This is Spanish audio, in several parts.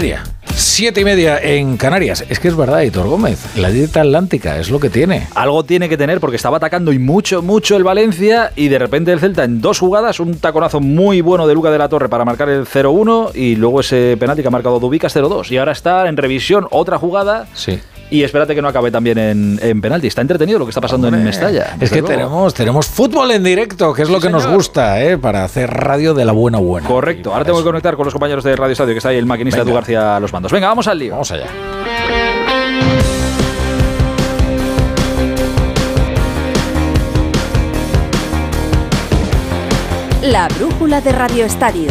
media. Siete y media en Canarias. Es que es verdad, Hitor Gómez. La dieta atlántica es lo que tiene. Algo tiene que tener porque estaba atacando y mucho, mucho el Valencia y de repente el Celta en dos jugadas, un taconazo muy bueno de Luca de la Torre para marcar el 0-1 y luego ese penalti que ha marcado Dubicas 0-2. Y ahora está en revisión otra jugada. Sí. Y espérate que no acabe también en, en penalti. Está entretenido lo que está pasando en Mestalla. Es que tenemos, tenemos fútbol en directo, que es lo que nos gusta, ¿eh? para hacer radio de la buena buena. Correcto. Ahora tengo que conectar con los compañeros de Radio Estadio, que está ahí el maquinista Edu García a los mandos. Venga, vamos al lío. Vamos allá. La brújula de Radio Estadio.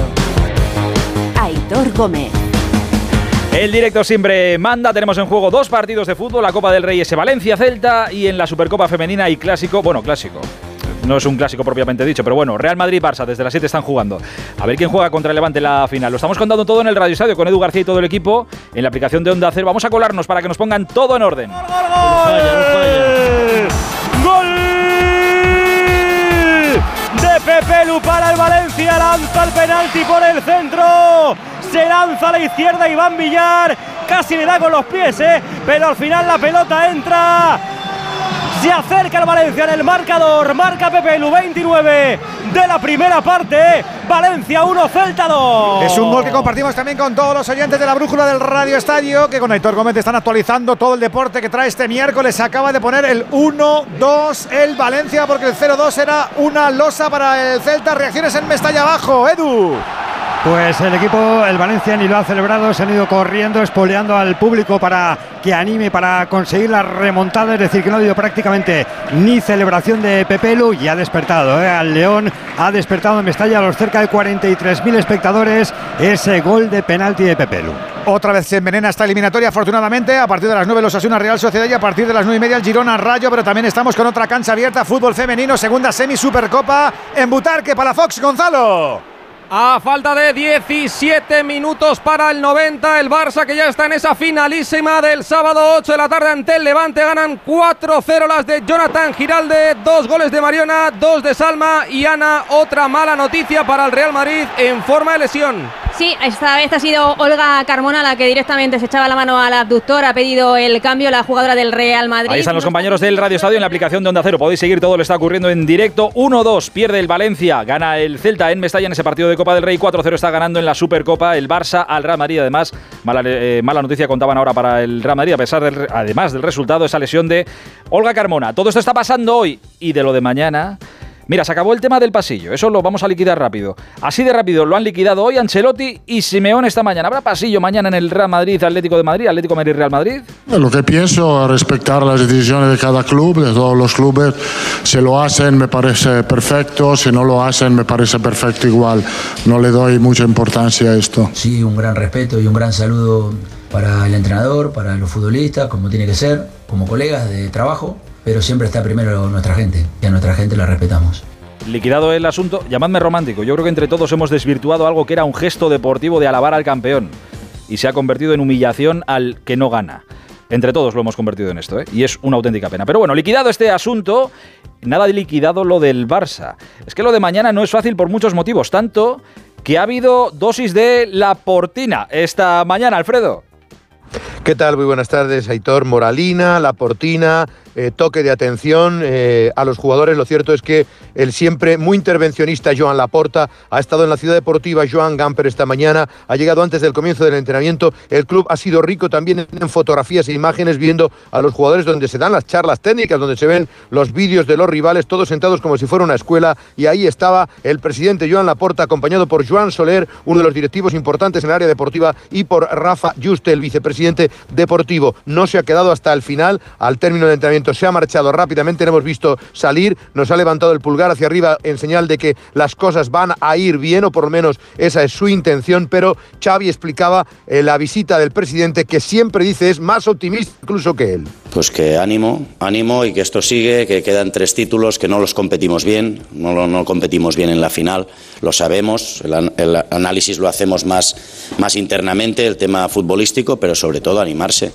Aitor Gómez. El directo siempre manda. Tenemos en juego dos partidos de fútbol: la Copa del Rey ese Valencia-Celta y en la Supercopa Femenina y Clásico. Bueno, Clásico. No es un clásico propiamente dicho, pero bueno, Real Madrid-Barça, desde las 7 están jugando. A ver quién juega contra el Levante en la final. Lo estamos contando todo en el Radio Estadio con Edu García y todo el equipo en la aplicación de Onda Cero. Vamos a colarnos para que nos pongan todo en orden. ¡Gol! ¡Gol! De Pepe Lu para el Valencia, lanza el penalti por el centro. Se lanza a la izquierda Iván Villar. Casi le da con los pies, ¿eh? pero al final la pelota entra. Se acerca el Valencia en el marcador. Marca Pepe Lu 29 de la primera parte. Valencia 1, Celta 2. Es un gol que compartimos también con todos los oyentes de la brújula del Radio Estadio, que con Aitor Gómez están actualizando todo el deporte que trae este miércoles. Acaba de poner el 1-2 el Valencia, porque el 0-2 era una losa para el Celta. Reacciones en Mestalla abajo, Edu. Pues el equipo, el Valencia, ni lo ha celebrado, se han ido corriendo, espoleando al público para que anime, para conseguir la remontada, es decir, que no ha habido prácticamente ni celebración de Pepelu y ha despertado ¿eh? al León, ha despertado en Mestalla a los cerca de 43.000 espectadores ese gol de penalti de Pepelu. Otra vez se envenena esta eliminatoria, afortunadamente. A partir de las 9 los Asuna Real Sociedad y a partir de las 9 y media el Girona Rayo. Pero también estamos con otra cancha abierta, fútbol femenino, segunda semi Supercopa en Butarque, Palafox, Gonzalo. A falta de 17 minutos para el 90, el Barça que ya está en esa finalísima del sábado 8 de la tarde ante el Levante. Ganan 4-0 las de Jonathan Giralde, dos goles de Mariona, dos de Salma y Ana. Otra mala noticia para el Real Madrid en forma de lesión. Sí, esta vez ha sido Olga Carmona la que directamente se echaba la mano al abductor, ha pedido el cambio la jugadora del Real Madrid. Ahí están los compañeros del Radio Estadio en la aplicación de Onda Cero. Podéis seguir todo lo que está ocurriendo en directo. 1-2 pierde el Valencia, gana el Celta en Mestalla en ese partido de Copa del Rey. 4-0 está ganando en la Supercopa el Barça al Real Madrid. Además, mala, eh, noticia contaban ahora para el Real Madrid, a pesar del, además del resultado, esa lesión de Olga Carmona. Todo esto está pasando hoy y de lo de mañana. Mira, se acabó el tema del pasillo, eso lo vamos a liquidar rápido. Así de rápido lo han liquidado hoy Ancelotti y Simeone esta mañana. ¿Habrá pasillo mañana en el Real Madrid, Atlético de Madrid, Atlético de Madrid, Real Madrid? Lo que pienso es respetar las decisiones de cada club, de todos los clubes. Si lo hacen me parece perfecto, si no lo hacen me parece perfecto igual. No le doy mucha importancia a esto. Sí, un gran respeto y un gran saludo para el entrenador, para los futbolistas, como tiene que ser, como colegas de trabajo pero siempre está primero nuestra gente y a nuestra gente la respetamos. Liquidado el asunto, llamadme romántico. Yo creo que entre todos hemos desvirtuado algo que era un gesto deportivo de alabar al campeón y se ha convertido en humillación al que no gana. Entre todos lo hemos convertido en esto, ¿eh? y es una auténtica pena. Pero bueno, liquidado este asunto, nada de liquidado lo del Barça. Es que lo de mañana no es fácil por muchos motivos, tanto que ha habido dosis de la portina esta mañana, Alfredo. ¿Qué tal? Muy buenas tardes, Aitor. Moralina, La Portina, eh, toque de atención eh, a los jugadores. Lo cierto es que el siempre muy intervencionista Joan Laporta ha estado en la ciudad deportiva Joan Gamper esta mañana, ha llegado antes del comienzo del entrenamiento. El club ha sido rico también en fotografías e imágenes viendo a los jugadores donde se dan las charlas técnicas, donde se ven los vídeos de los rivales, todos sentados como si fuera una escuela. Y ahí estaba el presidente Joan Laporta, acompañado por Joan Soler, uno de los directivos importantes en el área deportiva, y por Rafa Juste, el vicepresidente deportivo. No se ha quedado hasta el final, al término del entrenamiento se ha marchado rápidamente, le hemos visto salir, nos ha levantado el pulgar hacia arriba en señal de que las cosas van a ir bien, o por lo menos esa es su intención, pero Xavi explicaba eh, la visita del presidente que siempre dice es más optimista incluso que él. Pues que ánimo, ánimo y que esto sigue, que quedan tres títulos, que no los competimos bien, no, no competimos bien en la final, lo sabemos, el, el análisis lo hacemos más, más internamente, el tema futbolístico, pero sobre todo animarse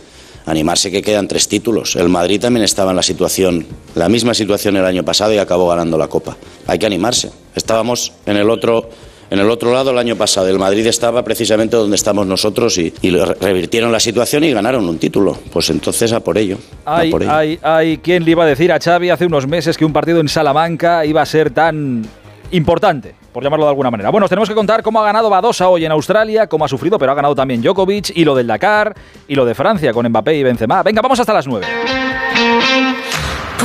animarse que quedan tres títulos. El Madrid también estaba en la situación, la misma situación el año pasado y acabó ganando la Copa. Hay que animarse. Estábamos en el otro en el otro lado el año pasado. El Madrid estaba precisamente donde estamos nosotros y, y revirtieron la situación y ganaron un título. Pues entonces a por ello. Hay, por ello. hay, hay quien le iba a decir a Xavi hace unos meses que un partido en Salamanca iba a ser tan importante, por llamarlo de alguna manera. Bueno, os tenemos que contar cómo ha ganado Badosa hoy en Australia, cómo ha sufrido, pero ha ganado también Djokovic, y lo del Dakar, y lo de Francia con Mbappé y Benzema. Venga, vamos hasta las 9.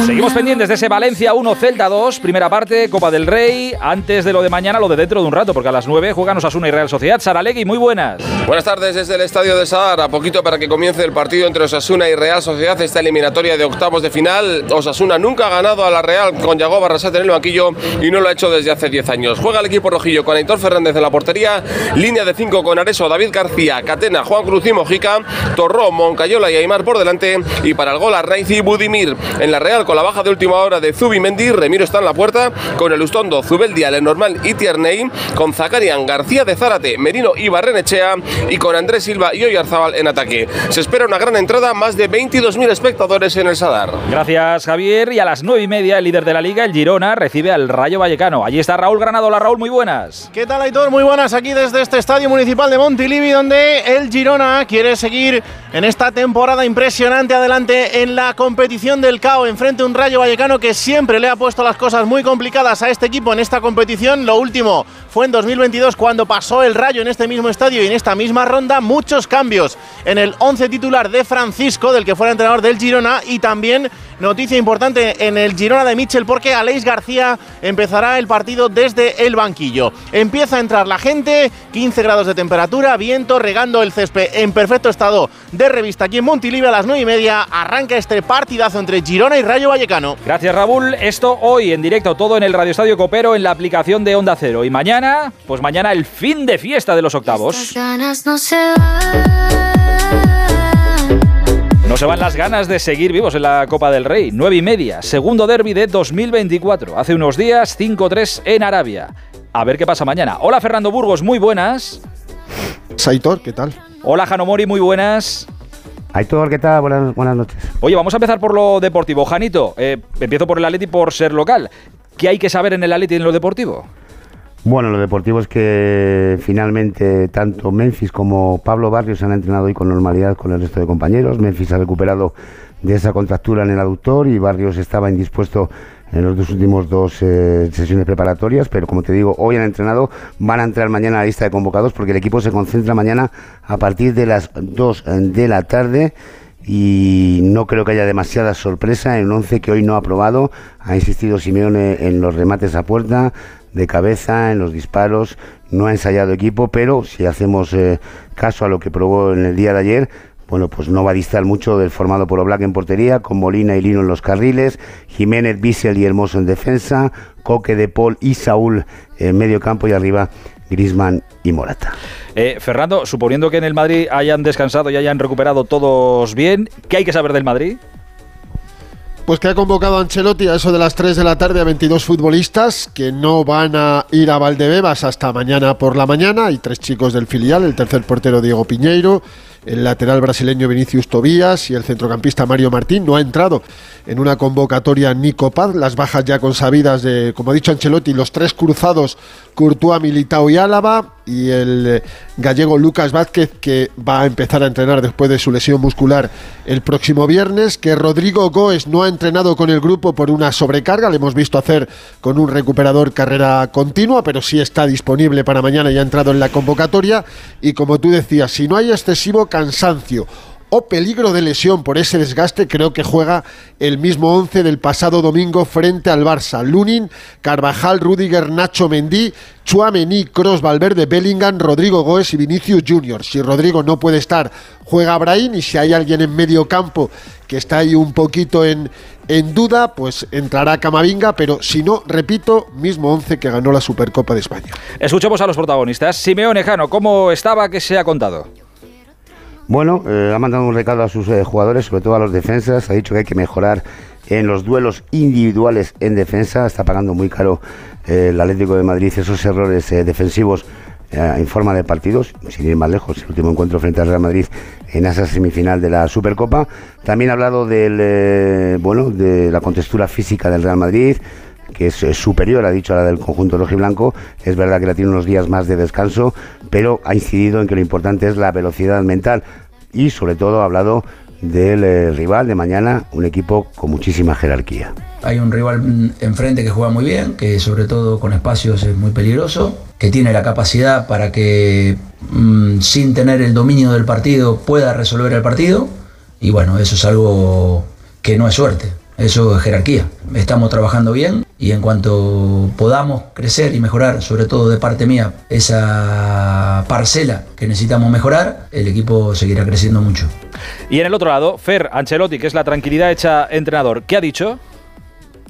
Seguimos pendientes de ese Valencia 1, Celta 2, primera parte, Copa del Rey. Antes de lo de mañana, lo de dentro de un rato, porque a las 9 juegan Osasuna y Real Sociedad. Saralegui, muy buenas. Buenas tardes desde el Estadio de Sadar. A poquito para que comience el partido entre Osasuna y Real Sociedad, esta eliminatoria de octavos de final. Osasuna nunca ha ganado a la Real con Yago Barrasate en el banquillo y no lo ha hecho desde hace 10 años. Juega el equipo rojillo con Aitor Fernández en la portería, línea de 5 con Areso, David García, Catena, Juan Cruz y Mojica, Torró, Moncayola y Aymar por delante y para el gol a Raiz y Budimir. En la Real con la baja de última hora de Zubimendi, Remiro está en la puerta con el Ustondo, Zubeldia, Lenormand y Tierney, con Zacarian, García de Zárate, Merino y Barrenechea y con Andrés Silva y Oyarzábal en ataque. Se espera una gran entrada, más de 22.000 espectadores en el Sadar. Gracias, Javier. Y a las 9 y media, el líder de la liga, el Girona, recibe al Rayo Vallecano. Allí está Raúl Granado. Hola, Raúl, muy buenas. ¿Qué tal, Aitor? Muy buenas aquí desde este estadio municipal de Montilivi, donde el Girona quiere seguir en esta temporada impresionante adelante en la competición del CAO, enfrente un Rayo Vallecano que siempre le ha puesto las cosas muy complicadas a este equipo en esta competición. Lo último fue en 2022 cuando pasó el Rayo en este mismo estadio y en esta misma ronda. Muchos cambios en el 11 titular de Francisco, del que fuera entrenador del Girona, y también noticia importante en el Girona de Mitchell porque Aleix García empezará el partido desde el banquillo. Empieza a entrar la gente, 15 grados de temperatura, viento, regando el césped en perfecto estado de revista aquí en Montilivi a las 9 y media. Arranca este partidazo entre Girona y Rayo Vallecano. Gracias, Raúl. Esto hoy en directo, todo en el Radio Estadio Copero, en la aplicación de Onda Cero. Y mañana, pues mañana el fin de fiesta de los octavos. No se van las ganas de seguir vivos en la Copa del Rey. 9 y media, segundo derby de 2024. Hace unos días, 5-3 en Arabia. A ver qué pasa mañana. Hola, Fernando Burgos, muy buenas. Saitor, ¿qué tal? Hola, Jano Mori, muy buenas. Aitor, ¿qué tal? Buenas, buenas noches. Oye, vamos a empezar por lo deportivo. Janito, eh, empiezo por el Atleti por ser local. ¿Qué hay que saber en el Atleti y en lo deportivo? Bueno, lo deportivo es que finalmente tanto Memphis como Pablo Barrios han entrenado hoy con normalidad con el resto de compañeros. Memphis ha recuperado de esa contractura en el aductor y Barrios estaba indispuesto en los dos últimos dos eh, sesiones preparatorias, pero como te digo, hoy han entrenado, van a entrar mañana a la lista de convocados porque el equipo se concentra mañana a partir de las 2 de la tarde y no creo que haya demasiada sorpresa en un 11 que hoy no ha probado. Ha insistido Simeone en los remates a puerta, de cabeza, en los disparos. No ha ensayado equipo, pero si hacemos eh, caso a lo que probó en el día de ayer, bueno, pues no va a distar mucho del formado por Oblak en portería, con Molina y Lino en los carriles, Jiménez, Bissell y Hermoso en defensa, Coque de Paul y Saúl en medio campo y arriba Grisman y Morata. Eh, Fernando, suponiendo que en el Madrid hayan descansado y hayan recuperado todos bien, ¿qué hay que saber del Madrid? Pues que ha convocado a Ancelotti a eso de las 3 de la tarde a 22 futbolistas que no van a ir a Valdebebas hasta mañana por la mañana. Hay tres chicos del filial, el tercer portero Diego Piñeiro, el lateral brasileño Vinicius Tobías y el centrocampista Mario Martín. No ha entrado en una convocatoria Nico Paz. Las bajas ya consabidas de, como ha dicho Ancelotti, los tres cruzados Courtois, Militao y Álava y el eh, gallego Lucas Vázquez que va a empezar a entrenar después de su lesión muscular el próximo viernes, que Rodrigo Goes no ha entrenado con el grupo por una sobrecarga, le hemos visto hacer con un recuperador carrera continua, pero sí está disponible para mañana y ha entrado en la convocatoria. Y como tú decías, si no hay excesivo cansancio o peligro de lesión por ese desgaste, creo que juega el mismo 11 del pasado domingo frente al Barça. Lunin, Carvajal, Rudiger, Nacho Mendí, Chuamení, Cross, Valverde, Bellingham, Rodrigo Goes y Vinicius Junior. Si Rodrigo no puede estar, juega Brahim y si hay alguien en medio campo que está ahí un poquito en, en duda, pues entrará Camavinga, pero si no, repito, mismo 11 que ganó la Supercopa de España. Escuchemos a los protagonistas. Simeone Jano, ¿cómo estaba? ¿Qué se ha contado? Bueno, eh, ha mandado un recado a sus eh, jugadores, sobre todo a los defensas. Ha dicho que hay que mejorar en los duelos individuales en defensa. Está pagando muy caro eh, el Atlético de Madrid esos errores defensivos en forma de partidos, sin ir más lejos, el último encuentro frente al Real Madrid en esa semifinal de la Supercopa. También ha hablado del, bueno, de la contextura física del Real Madrid, que es, superior, ha dicho a la del conjunto rojiblanco. Es verdad que la tiene unos días más de descanso, pero ha incidido en que lo importante es la velocidad mental y sobre todo ha hablado del eh, rival de mañana, un equipo con muchísima jerarquía. Hay un rival mm, enfrente que juega muy bien, que sobre todo con espacios es muy peligroso, que tiene la capacidad para que mm, sin tener el dominio del partido pueda resolver el partido. Y bueno, eso es algo que no es suerte, eso es jerarquía. Estamos trabajando bien y en cuanto podamos crecer y mejorar, sobre todo de parte mía, esa parcela que necesitamos mejorar, el equipo seguirá creciendo mucho. Y en el otro lado, Fer Ancelotti, que es la tranquilidad hecha entrenador. ¿Qué ha dicho?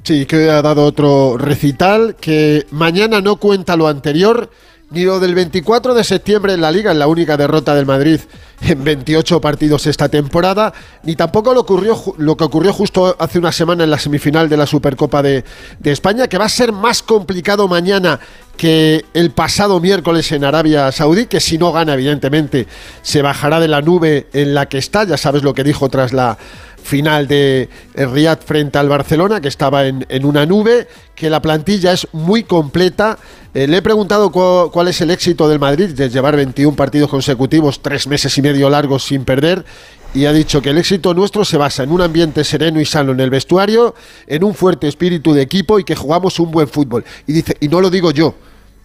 Sí, que ha dado otro recital, que mañana no cuenta lo anterior, ni lo del 24 de septiembre en la liga, en la única derrota del Madrid en 28 partidos esta temporada, ni tampoco lo, ocurrió, lo que ocurrió justo hace una semana en la semifinal de la Supercopa de, de España, que va a ser más complicado mañana que el pasado miércoles en Arabia Saudí, que si no gana, evidentemente, se bajará de la nube en la que está, ya sabes lo que dijo tras la final de Riyadh frente al Barcelona, que estaba en, en una nube, que la plantilla es muy completa. Eh, le he preguntado cu cuál es el éxito del Madrid de llevar 21 partidos consecutivos, tres meses y medio largos sin perder. Y ha dicho que el éxito nuestro se basa en un ambiente sereno y sano en el vestuario, en un fuerte espíritu de equipo y que jugamos un buen fútbol. Y dice, y no lo digo yo,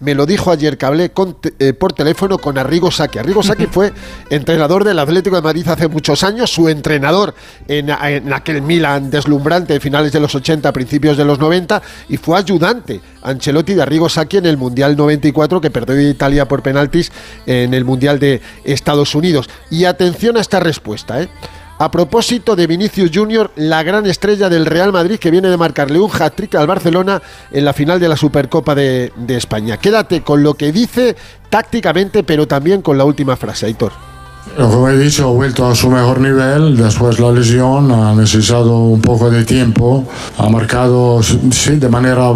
me lo dijo ayer que hablé con, eh, por teléfono con Arrigo Saki. Arrigo Saki fue entrenador del Atlético de Madrid hace muchos años, su entrenador en, en, aquel Milan deslumbrante de finales de los 80, principios de los 90, y fue ayudante Ancelotti de Arrigo Saki en el Mundial 94 que perdió Italia por penaltis en el Mundial de Estados Unidos. Y atención a esta respuesta, ¿eh? A propósito de Vinicius Junior, la gran estrella del Real Madrid que viene de marcarle un hat-trick al Barcelona en la final de la Supercopa de, de, España. Quédate con lo que dice tácticamente, pero también con la última frase, Aitor. Como he dicho, ha vuelto a su mejor nivel. Después de la lesión, ha necesitado un poco de tiempo, ha marcado sí, de manera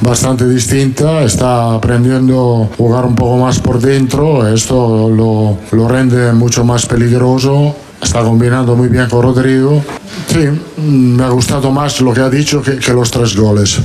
bastante distinta, está aprendiendo a jugar un poco más por dentro, esto lo, lo rende mucho más peligroso está combinando muy bien con Rodrigo. Sí, me ha gustado más lo que ha dicho que, que, los tres goles.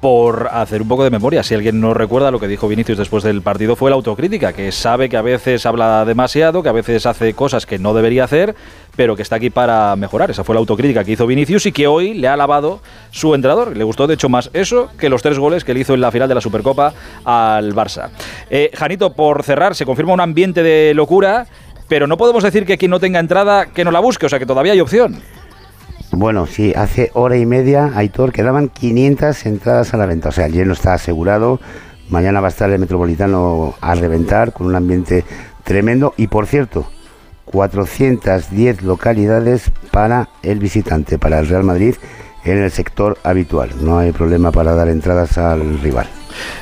Por hacer un poco de memoria, si alguien no recuerda lo que dijo Vinicius después del partido fue la autocrítica, que sabe que a veces habla demasiado, que a veces hace cosas que no debería hacer, pero que está aquí para mejorar. Esa fue la autocrítica que hizo Vinicius y que hoy le ha alabado su entrenador. Le gustó de hecho más eso que los tres goles que le hizo en la final de la Supercopa al Barça. Eh, Janito, por cerrar, se confirma un ambiente de locura pero no podemos decir que quien no tenga entrada que no la busque, o sea que todavía hay opción. Bueno, sí, hace hora y media, Aitor, quedaban 500 entradas a la venta, o sea, el lleno está asegurado, mañana va a estar el Metropolitano a reventar con un ambiente tremendo y por cierto, 410 localidades para el visitante, para el Real Madrid en el sector habitual. No hay problema para dar entradas al rival.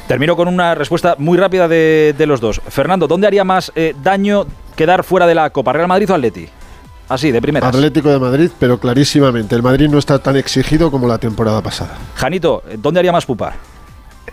Termino con una respuesta muy rápida de, de los dos. Fernando, ¿dónde haría más eh, daño quedar fuera de la Copa? ¿Real Madrid o Atleti? Así, de primera. Atlético de Madrid, pero clarísimamente. El Madrid no está tan exigido como la temporada pasada. Janito, ¿dónde haría más pupa?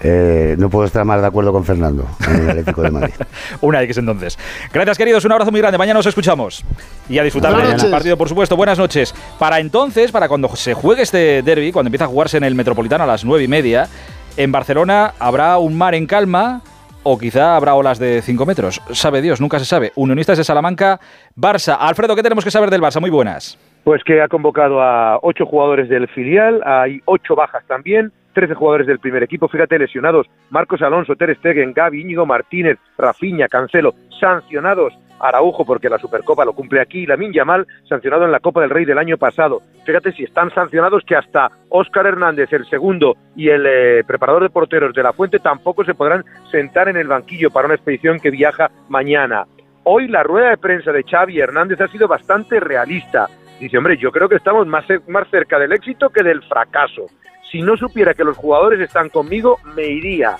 Eh, no puedo estar más de acuerdo con Fernando en el Atlético de Madrid. Una X entonces. Gracias, queridos. Un abrazo muy grande. Mañana nos escuchamos. Y a disfrutar del partido, por supuesto. Buenas noches. Para entonces, para cuando se juegue este derby, cuando empieza a jugarse en el Metropolitano a las nueve y media, en Barcelona habrá un mar en calma o quizá habrá olas de 5 metros. Sabe Dios, nunca se sabe. Unionistas de Salamanca, Barça. Alfredo, ¿qué tenemos que saber del Barça? Muy buenas. Pues que ha convocado a ocho jugadores del filial, hay ocho bajas también, 13 jugadores del primer equipo, fíjate, lesionados, Marcos Alonso, Ter Stegen, Gaby, Íñigo Martínez, Rafinha, Cancelo, sancionados, Araujo porque la Supercopa lo cumple aquí, Lamin Yamal sancionado en la Copa del Rey del año pasado. Fíjate si están sancionados que hasta Óscar Hernández, el segundo, y el eh, preparador de porteros de la Fuente tampoco se podrán sentar en el banquillo para una expedición que viaja mañana. Hoy la rueda de prensa de Xavi Hernández ha sido bastante realista. Dice, hombre, yo creo que estamos más, más cerca del éxito que del fracaso. Si no supiera que los jugadores están conmigo, me iría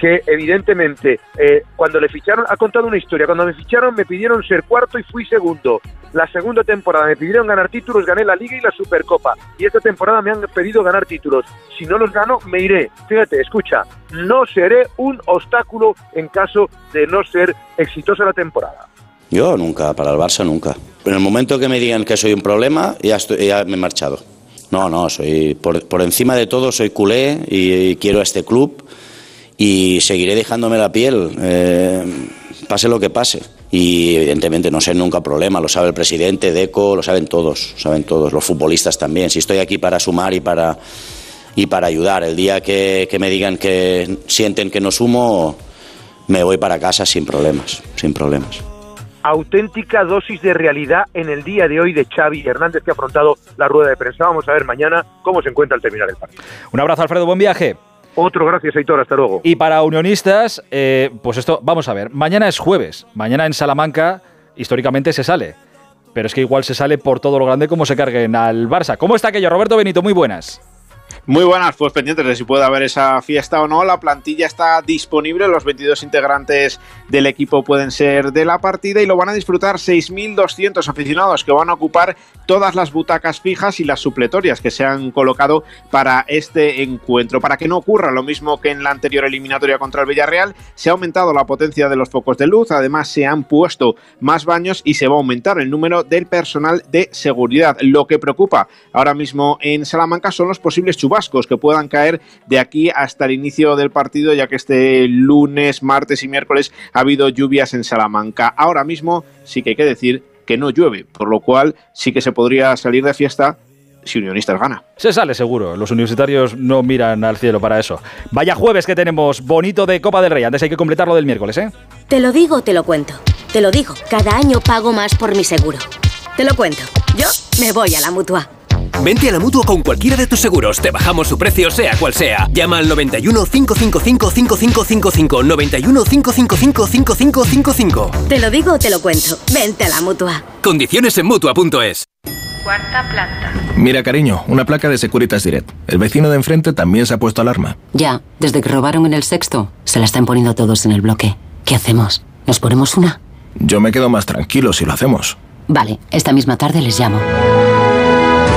que evidentemente eh, cuando le ficharon, ha contado una historia, cuando me ficharon me pidieron ser cuarto y fui segundo. La segunda temporada me pidieron ganar títulos, gané la Liga y la Supercopa. Y esta temporada me han pedido ganar títulos. Si no los gano, me iré. Fíjate, escucha, no seré un obstáculo en caso de no ser exitosa la temporada. Yo nunca, para el Barça nunca. En el momento que me digan que soy un problema, ya, estoy, ya me he marchado. No, no, soy por, por encima de todo soy culé y, quiero a este club y seguiré dejándome la piel, eh, pase lo que pase. Y evidentemente no sé nunca problema, lo sabe el presidente, Deco, lo saben todos, lo saben todos, los futbolistas también. Si estoy aquí para sumar y para, y para ayudar, el día que, que me digan que sienten que no sumo, me voy para casa sin problemas, sin problemas auténtica dosis de realidad en el día de hoy de Xavi Hernández que ha afrontado la rueda de prensa. Vamos a ver mañana cómo se encuentra al terminar el partido. Un abrazo, Alfredo, buen viaje. Otro gracias, Aitor, hasta luego. Y para unionistas, eh, pues esto, vamos a ver, mañana es jueves, mañana en Salamanca históricamente se sale, pero es que igual se sale por todo lo grande como se carguen al Barça. ¿Cómo está aquello, Roberto Benito? Muy buenas. Muy buenas, pues pendientes de si puede haber esa fiesta o no. La plantilla está disponible, los 22 integrantes del equipo pueden ser de la partida y lo van a disfrutar 6.200 aficionados que van a ocupar todas las butacas fijas y las supletorias que se han colocado para este encuentro. Para que no ocurra lo mismo que en la anterior eliminatoria contra el Villarreal, se ha aumentado la potencia de los focos de luz, además se han puesto más baños y se va a aumentar el número del personal de seguridad. Lo que preocupa ahora mismo en Salamanca son los posibles chubascos que puedan caer de aquí hasta el inicio del partido, ya que este lunes, martes y miércoles ha habido lluvias en Salamanca. Ahora mismo sí que hay que decir que no llueve, por lo cual sí que se podría salir de fiesta si Unionistas gana. Se sale seguro, los universitarios no miran al cielo para eso. Vaya jueves que tenemos, bonito de Copa del Rey, antes hay que completarlo del miércoles, ¿eh? Te lo digo, te lo cuento. Te lo digo, cada año pago más por mi seguro. Te lo cuento, yo me voy a la mutua. Vente a la mutua con cualquiera de tus seguros. Te bajamos su precio, sea cual sea. Llama al 91 555 5555. 91 555 5555. Te lo digo o te lo cuento. Vente a la mutua. Condiciones en mutua.es. Cuarta planta. Mira, cariño, una placa de Securitas Direct. El vecino de enfrente también se ha puesto alarma. Ya, desde que robaron en el sexto, se la están poniendo todos en el bloque. ¿Qué hacemos? ¿Nos ponemos una? Yo me quedo más tranquilo si lo hacemos. Vale, esta misma tarde les llamo.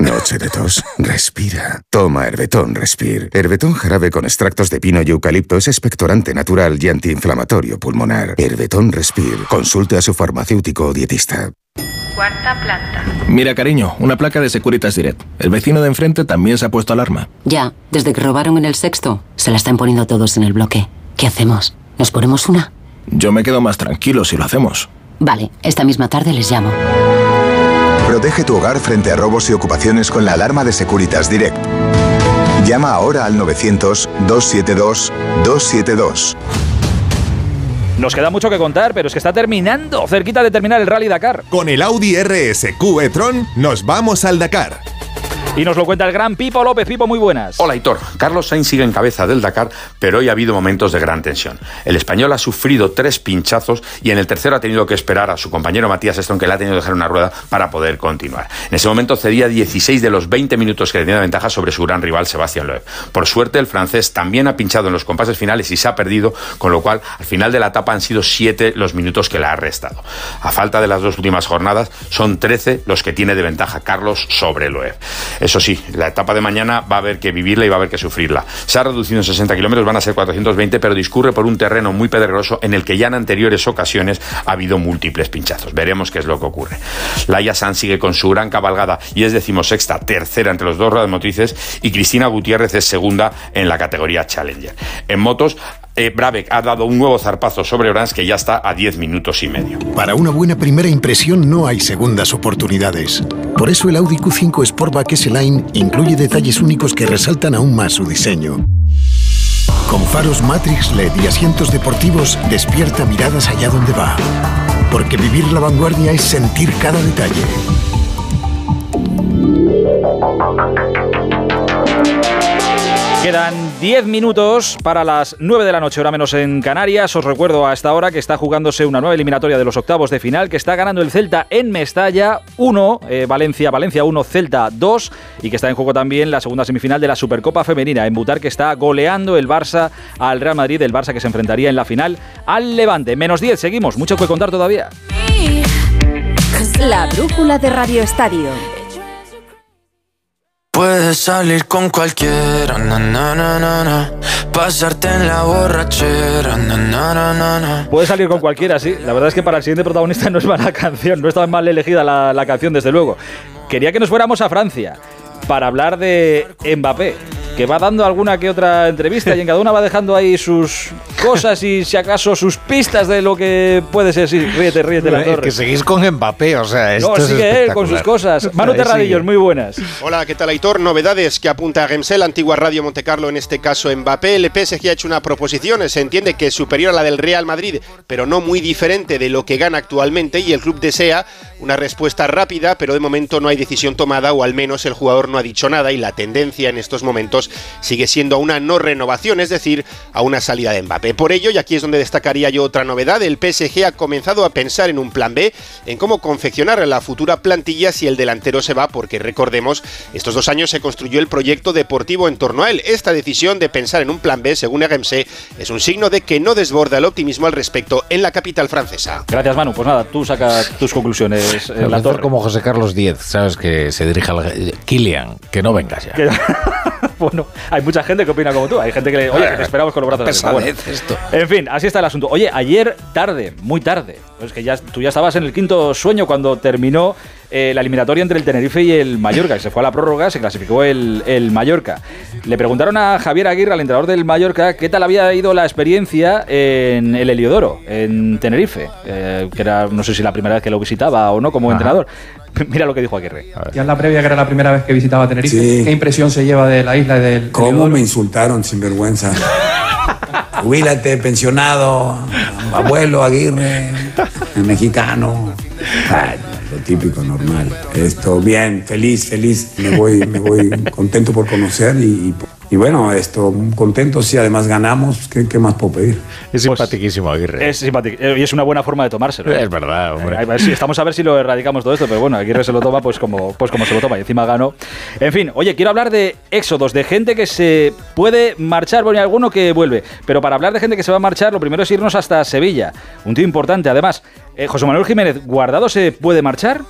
Noche de tos. Respira. Toma Herbetón Respir. Herbetón jarabe con extractos de pino y eucalipto es expectorante natural y antiinflamatorio pulmonar. Herbetón Respir. Consulte a su farmacéutico o dietista. Cuarta planta. Mira, cariño, una placa de Securitas Direct. El vecino de enfrente también se ha puesto alarma. Ya, desde que robaron en el sexto, se la están poniendo todos en el bloque. ¿Qué hacemos? ¿Nos ponemos una? Yo me quedo más tranquilo si lo hacemos. Vale, esta misma tarde les llamo. Protege tu hogar frente a robos y ocupaciones con la alarma de Securitas Direct. Llama ahora al 900-272-272. Nos queda mucho que contar, pero es que está terminando, cerquita de terminar el Rally Dakar. Con el Audi RSQ e-tron nos vamos al Dakar. Y nos lo cuenta el gran Pipo López. Pipo, muy buenas. Hola, Hitor. Carlos Sainz sigue en cabeza del Dakar, pero hoy ha habido momentos de gran tensión. El español ha sufrido tres pinchazos y en el tercero ha tenido que esperar a su compañero Matías Stone, que le ha tenido que dejar una rueda para poder continuar. En ese momento cedía 16 de los 20 minutos que tenía de ventaja sobre su gran rival Sebastián Loeb. Por suerte, el francés también ha pinchado en los compases finales y se ha perdido, con lo cual al final de la etapa han sido 7 los minutos que le ha restado. A falta de las dos últimas jornadas, son 13 los que tiene de ventaja Carlos sobre Loeb. Eso sí, la etapa de mañana va a haber que vivirla y va a haber que sufrirla. Se ha reducido en 60 kilómetros, van a ser 420, pero discurre por un terreno muy pedregoso en el que ya en anteriores ocasiones ha habido múltiples pinchazos. Veremos qué es lo que ocurre. Laia San sigue con su gran cabalgada y es decimosexta, tercera entre los dos motrices y Cristina Gutiérrez es segunda en la categoría Challenger. En motos, eh, ha dado un nuevo zarpazo sobre Orange que ya está a 10 minutos y medio. Para una buena primera impresión no hay segundas oportunidades. Por eso el Audi Q5 Sportback S-Line incluye detalles únicos que resaltan aún más su diseño. Con faros Matrix LED y asientos deportivos, despierta miradas allá donde va. Porque vivir la vanguardia es sentir cada detalle. Quedan 10 minutos para las 9 de la noche, hora menos en Canarias. Os recuerdo a esta hora que está jugándose una nueva eliminatoria de los octavos de final, que está ganando el Celta en Mestalla 1, eh, Valencia, Valencia 1, Celta 2, y que está en juego también la segunda semifinal de la Supercopa Femenina. En Butar que está goleando el Barça al Real Madrid, el Barça que se enfrentaría en la final al Levante. Menos 10, seguimos, mucho que contar todavía. La brújula de Radio Estadio. Puedes salir con cualquiera, na, pasarte en la borrachera. Na, na, na, na, na. Puede salir con cualquiera, sí. La verdad es que para el siguiente protagonista no es mala canción, no estaba mal elegida la, la canción, desde luego. Quería que nos fuéramos a Francia para hablar de Mbappé, que va dando alguna que otra entrevista y en cada una va dejando ahí sus cosas y si acaso sus pistas de lo que puede ser. Sí, ríete, ríete la torre. que seguís con Mbappé, o sea, esto No, es sigue él con sus cosas. Manu Terradillos, sigue. muy buenas. Hola, ¿qué tal Aitor? Novedades que apunta a Gemsel, antigua Radio Montecarlo, en este caso Mbappé. El PSG ha hecho una proposición, se entiende que es superior a la del Real Madrid, pero no muy diferente de lo que gana actualmente y el club desea una respuesta rápida, pero de momento no hay decisión tomada o al menos el jugador no ha dicho nada y la tendencia en estos momentos sigue siendo a una no renovación, es decir, a una salida de Mbappé. Por ello, y aquí es donde destacaría yo otra novedad, el PSG ha comenzado a pensar en un plan B, en cómo confeccionar la futura plantilla si el delantero se va, porque recordemos, estos dos años se construyó el proyecto deportivo en torno a él. Esta decisión de pensar en un plan B, según RMC, es un signo de que no desborda el optimismo al respecto en la capital francesa. Gracias, Manu. Pues nada, tú saca tus conclusiones que la como José Carlos X, ¿sabes? Que se dirige al... Kilian, que no vengas ya. Bueno, hay mucha gente que opina como tú. Hay gente que le. Oye, que te esperamos con los brazos abiertos. Bueno. esto. En fin, así está el asunto. Oye, ayer tarde, muy tarde. Es que ya, tú ya estabas en el quinto sueño cuando terminó eh, la eliminatoria entre el Tenerife y el Mallorca. que Se fue a la prórroga, se clasificó el, el Mallorca. Le preguntaron a Javier Aguirre, al entrenador del Mallorca, qué tal había ido la experiencia en el Heliodoro, en Tenerife. eh, que era, no sé si la primera vez que lo visitaba o no como Ajá. entrenador. Mira lo que dijo Aguirre. Ya en la previa, que era la primera vez que visitaba Tenerife, Sí. ¿qué impresión se lleva de la isla y del ¿Cómo me insultaron sin vergüenza? Jubílate, pensionado, abuelo Aguirre, mexicano. Ay, lo típico, normal. Esto, bien, feliz, feliz. Me voy, me voy contento por conocer y, y bueno, esto, contento si además ganamos. ¿Qué, qué más puedo pedir? Es simpaticísimo Aguirre. Es simpático. eh, Y es una buena forma de tomárselo. ¿eh? Es verdad, hombre. A ver si- estamos a ver si lo erradicamos todo esto, pero bueno, Aguirre se lo toma pues como, pues como se lo toma y encima ganó. En fin, oye, quiero hablar de éxodos, de gente que se puede marchar, bueno, y alguno que vuelve. Pero para hablar de gente que se va a marchar, lo primero es irnos hasta Sevilla. Un tío importante, además. Eh, José Manuel Jiménez, ¿Guardado se puede marchar?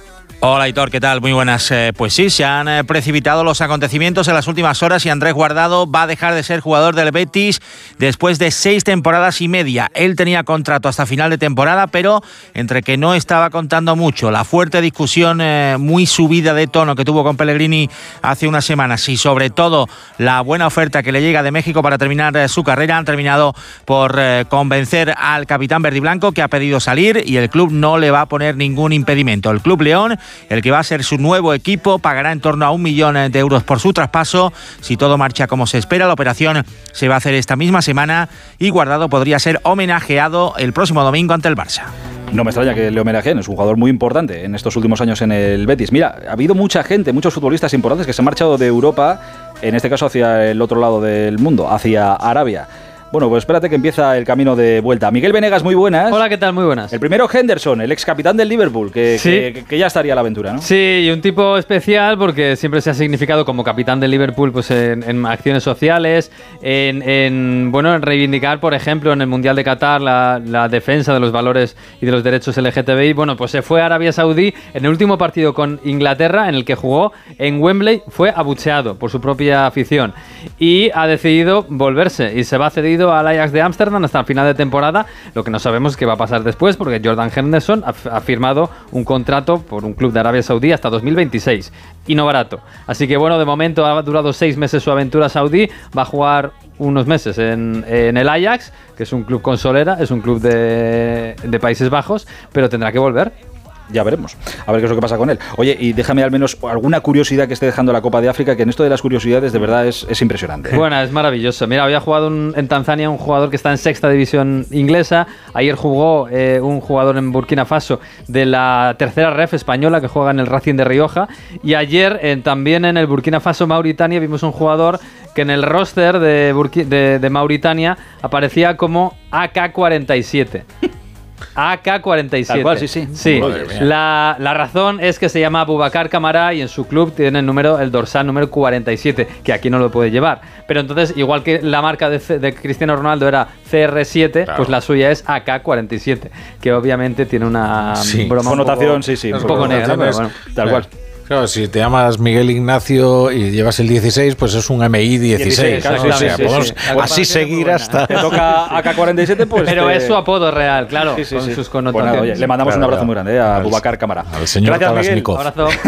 Hola Hitor, ¿qué tal? Muy buenas. Eh, pues sí, se han eh, precipitado los acontecimientos en las últimas horas y Andrés Guardado va a dejar de ser jugador del Betis después de seis temporadas y media. Él tenía contrato hasta final de temporada, pero entre que no estaba contando mucho, la fuerte discusión eh, muy subida de tono que tuvo con Pellegrini hace unas semanas y sobre todo la buena oferta que le llega de México para terminar su carrera, han terminado por convencer al capitán verdiblanco que ha pedido salir y el club no le va a poner ningún impedimento. El Club León el que va a ser su nuevo equipo pagará en torno a un millón de euros por su traspaso. Si todo marcha como se espera, la operación se va a hacer esta misma semana y Guardado podría ser homenajeado el próximo domingo ante el Barça. No me extraña que le homenajeen, es un jugador muy importante en estos últimos años en el Betis. Mira, ha habido mucha gente, muchos futbolistas importantes que se han marchado de Europa, en este caso hacia el otro lado del mundo, hacia Arabia. Bueno, pues espérate que empieza el camino de vuelta. Miguel Venegas, muy buenas. Hola, ¿qué tal? Muy buenas. El primero Henderson, el ex capitán del Liverpool, que, Sí. que- que ya estaría a la aventura, ¿no? Sí, y un tipo especial porque siempre se ha significado como capitán de Liverpool pues en, en acciones sociales, en, en, bueno, en reivindicar, por ejemplo, en el Mundial de Qatar la, la defensa de los valores y de los derechos LGTBI. Bueno, pues se fue a Arabia Saudí en el último partido con Inglaterra en el que jugó en Wembley, fue abucheado por su propia afición y ha decidido volverse y se va cedido al Ajax de Ámsterdam hasta el final de temporada. Lo que no sabemos es qué va a pasar después porque Jordan Henderson ha, firmado un contrato por un club de Arabia Saudí hasta 2026 y no barato. Así que bueno, de momento ha durado seis meses su aventura saudí, va a jugar unos meses en, el Ajax, que es un club con solera, es un club de Países Bajos, pero tendrá que volver. Ya veremos. A ver qué es lo que pasa con él. Oye, y déjame al menos alguna curiosidad que esté dejando la Copa de África, que en esto de las curiosidades de verdad es, es impresionante. Bueno, es maravilloso. Mira, había jugado un- en Tanzania un jugador que está en sexta división inglesa. Ayer jugó eh, un jugador en Burkina Faso de la tercera ref española que juega en el Racing de Rioja. Y ayer eh, también en el Burkina Faso Mauritania vimos un jugador que en el roster de, Burki- de- de Mauritania aparecía como AK-47. AK-47. Tal cual, sí, sí. Sí, la, la razón es que se llama Abubakar Camará y en su club tiene el número, el dorsal número 47, que aquí no lo puede llevar. Pero entonces, igual que la marca de, Cristiano Ronaldo era CR7, pues la suya es AK-47, que obviamente tiene una Sí. broma un Connotación, poco- sí, sí, un poco negra, pero bueno. tal cual. Claro, si te llamas Miguel Ignacio y llevas el 16, pues es un MI 16. claro, ¿no? sí, O sea, podemos sí. así seguir hasta... Te toca AK-47, pues... Pero te- es su apodo real, claro, Sí, sí, con sí. sus Pues connotaciones. nada, oye, le mandamos un abrazo claro. muy grande eh, a Bubacar Cámara. al señor Gracias, Miguel. Abrazo.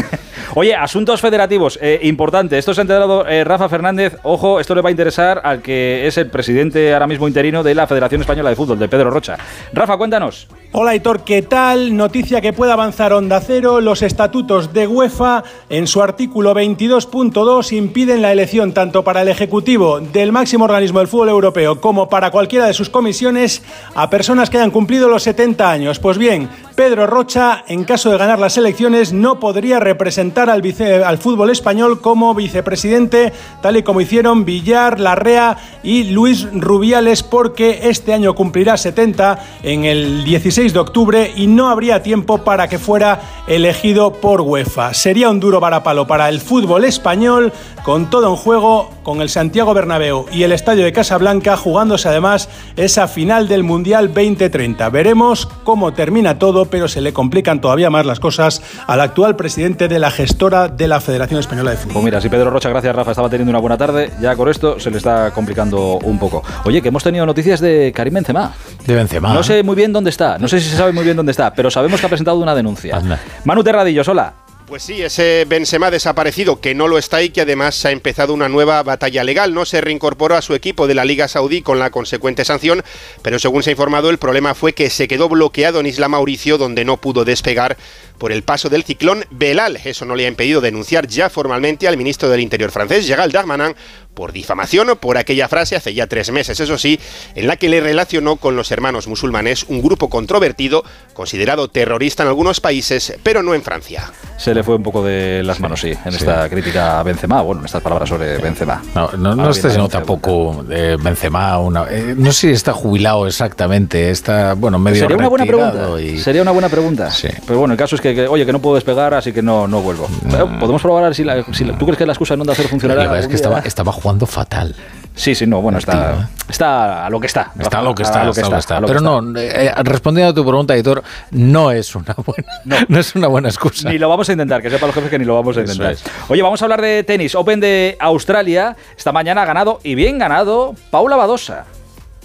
Oye, asuntos federativos, eh, importante. Esto se ha enterado eh, Rafa Fernández. Ojo, esto le va a interesar al que es el presidente ahora mismo interino de la Federación Española de Fútbol, de Pedro Rocha. Rafa, cuéntanos. Hola Hitor, ¿qué tal? Noticia que puede avanzar Onda Cero. Los estatutos de UEFA, en su artículo 22.2, impiden la elección tanto para el Ejecutivo del máximo organismo del fútbol europeo como para cualquiera de sus comisiones a personas que hayan cumplido los 70 años. Pues bien, Pedro Rocha, en caso de ganar las elecciones, no podría representar al, fútbol español como vicepresidente, tal y como hicieron Villar, Larrea y Luis Rubiales, porque este año cumplirá 70 en el 16 de octubre y no habría tiempo para que fuera elegido por UEFA. Sería un duro varapalo para el fútbol español, con todo en juego, con el Santiago Bernabéu y el Estadio de Casablanca, jugándose además esa final del Mundial 2030. Veremos cómo termina todo, pero se le complican todavía más las cosas al actual presidente de la gestora de la Federación Española de Fútbol. Pues mira, si Pedro Rocha, gracias Rafa, estaba teniendo una buena tarde, ya con esto se le está complicando un poco. Oye, que hemos tenido noticias de Karim Benzema. De Benzema. No sé muy bien dónde está, no sé si se sabe muy bien dónde está, pero sabemos que ha presentado una denuncia. Manu Terradillo, sola. Pues sí, ese Benzema desaparecido, que no lo está y que además ha empezado una nueva batalla legal. No se reincorporó a su equipo de la Liga Saudí con la consecuente sanción, pero según se ha informado, el problema fue que se quedó bloqueado en Isla Mauricio, donde no pudo despegar por el paso del ciclón Belal. Eso no le ha impedido denunciar ya formalmente al ministro del Interior francés, Gerald Darmanin, por difamación o por aquella frase hace ya tres meses, eso sí, en la que le relacionó con los hermanos musulmanes, un grupo controvertido, considerado terrorista en algunos países, pero no en Francia. Se le fue un poco de las manos, sí, en esta crítica a Benzema, bueno, en estas palabras sobre Benzema. No, no, no está denuncia. tampoco eh, Benzema una, eh, no sé si está jubilado exactamente, está bueno medio Sería una buena pregunta. y- Sería una buena pregunta. Pero bueno, el caso es que, que, oye, que no puedo despegar, así que no, no vuelvo. Pero Podemos probar a ver si, la- si la- tú crees que la excusa de no hacer funcionará. La verdad es que estaba, estaba jugando fatal. Sí, sí, no, bueno, está, está a lo que está. Está Rafa, lo que está, a lo está lo que está. a lo Pero no, eh, respondiendo a tu pregunta, editor, no es una buena, no. es una buena excusa. Ni lo vamos a intentar, que sepa los jefes que ni lo vamos a intentar. es. Oye, vamos a hablar de tenis. Open de Australia. Esta mañana ha ganado, y bien ganado, Paula Badosa.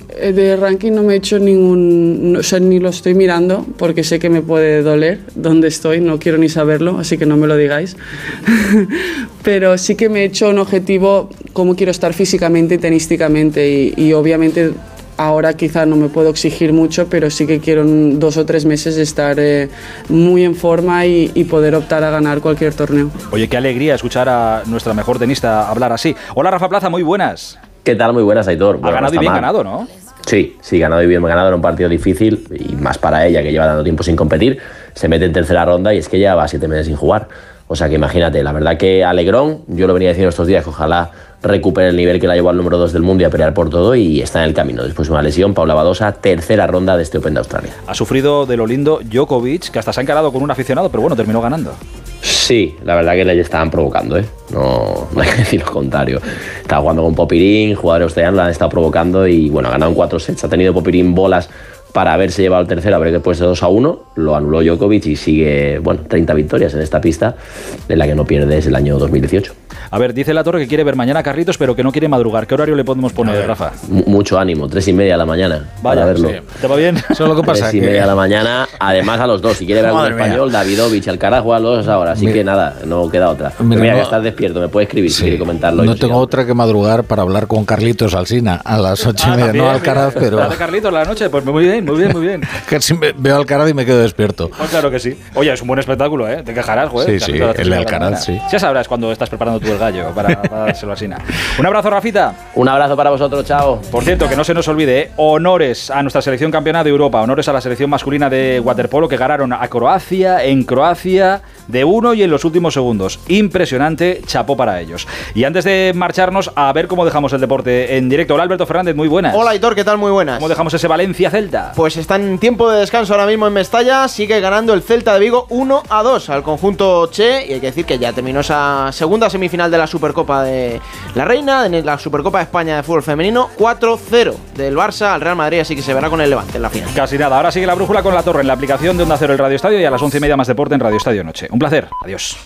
Eh, De ranking no me he hecho ningún, o ni lo estoy mirando porque sé que me puede doler dónde estoy, no quiero ni saberlo, así que no me lo digáis. Pero sí que me he hecho un objetivo, cómo quiero estar físicamente y tenísticamente y, obviamente ahora quizá no me puedo exigir mucho, pero sí que quiero dos o tres meses estar eh, muy en forma y, y poder optar a ganar cualquier torneo. Oye, qué alegría escuchar a nuestra mejor tenista hablar así. Hola, Rafa Plaza, muy buenas. ¿Qué tal? Muy buenas, Aitor. Ha Bueno, no ganado y bien mal. ganado, ¿no? Sí, sí, ganado y bien ganado en un partido difícil y más para ella que lleva tanto tiempo sin competir. Se mete en tercera ronda y es que ya va siete meses sin jugar. O sea que imagínate, la verdad que alegrón, yo lo venía diciendo estos días que ojalá recupere el nivel que la llevó al número 2 del mundo y a pelear por todo y está en el camino. Después de una lesión, Paula Badosa, tercera ronda de este Open de Australia. Ha sufrido de lo lindo Djokovic, que hasta se ha encarado con un aficionado, pero bueno, terminó ganando. Sí, la verdad que le estaban provocando, ¿eh? No, no hay que decir lo contrario. Estaba jugando con Popirín, jugadores australianos la han estado provocando y bueno, en cuatro sets. Ha tenido Popirín bolas para haberse llevado el tercero, que después de 2 a 1, lo anuló Djokovic y sigue, bueno, 30 victorias en esta pista, en la que no pierde desde el año 2018. A ver, dice la torre que quiere ver mañana a Carlitos, pero que no quiere madrugar. ¿Qué horario le podemos poner, Rafa? M- mucho ánimo, tres y media de la mañana Vaya, para verlo. sí. ¿Te va bien? Eso es lo que pasa. Tres y que- media de la mañana, además a los dos. Si quiere ver algún español, Davidovich, Alcaraz juega a los dos ahora. Así Mira. que nada, no queda otra. Mira, Mira, no- que estás despierto, me puede escribir si quiere comentarlo. No tengo otra que madrugar para hablar con Carlitos Alsina a las ocho y Ah, media. también, No Alcaraz, pero ¿La de Carlitos la noche? Pues muy bien, muy bien, muy bien. casi me- veo Alcaraz y me quedo despierto. Pues claro que sí. Oye, es un buen espectáculo, ¿eh? Te quejarás, güey. Sí, sí, el de Alcaraz, sí. Ya sabrás cuando estás preparando tú el gallo para, para dárselo a Sina. Un abrazo, Rafita. Un abrazo para vosotros, chao. Por cierto, que no se nos olvide, ¿eh? honores a nuestra selección campeona de Europa, honores a la selección masculina de waterpolo que ganaron a Croacia, en Croacia, de uno y en los últimos segundos. Impresionante, chapó para ellos. Y antes de marcharnos, a ver cómo dejamos el deporte en directo. Hola, Alberto Fernández, muy buenas. Hola, Hitor, ¿qué tal? Muy buenas. ¿Cómo dejamos ese Valencia-Celta? Pues está en tiempo de descanso ahora mismo en Mestalla, sigue ganando el Celta de Vigo 1 a 2 al conjunto Che y hay que decir que ya terminó esa segunda semifinal de la Supercopa de la Reina, en la Supercopa de España de fútbol femenino 4-0 del Barça al Real Madrid, así que se verá con el Levante en la final. Casi nada. Ahora sigue la brújula con la torre en la aplicación de Onda Cero el Radio Estadio y a las once y media más deporte en Radio Estadio Noche. Un placer. Adiós.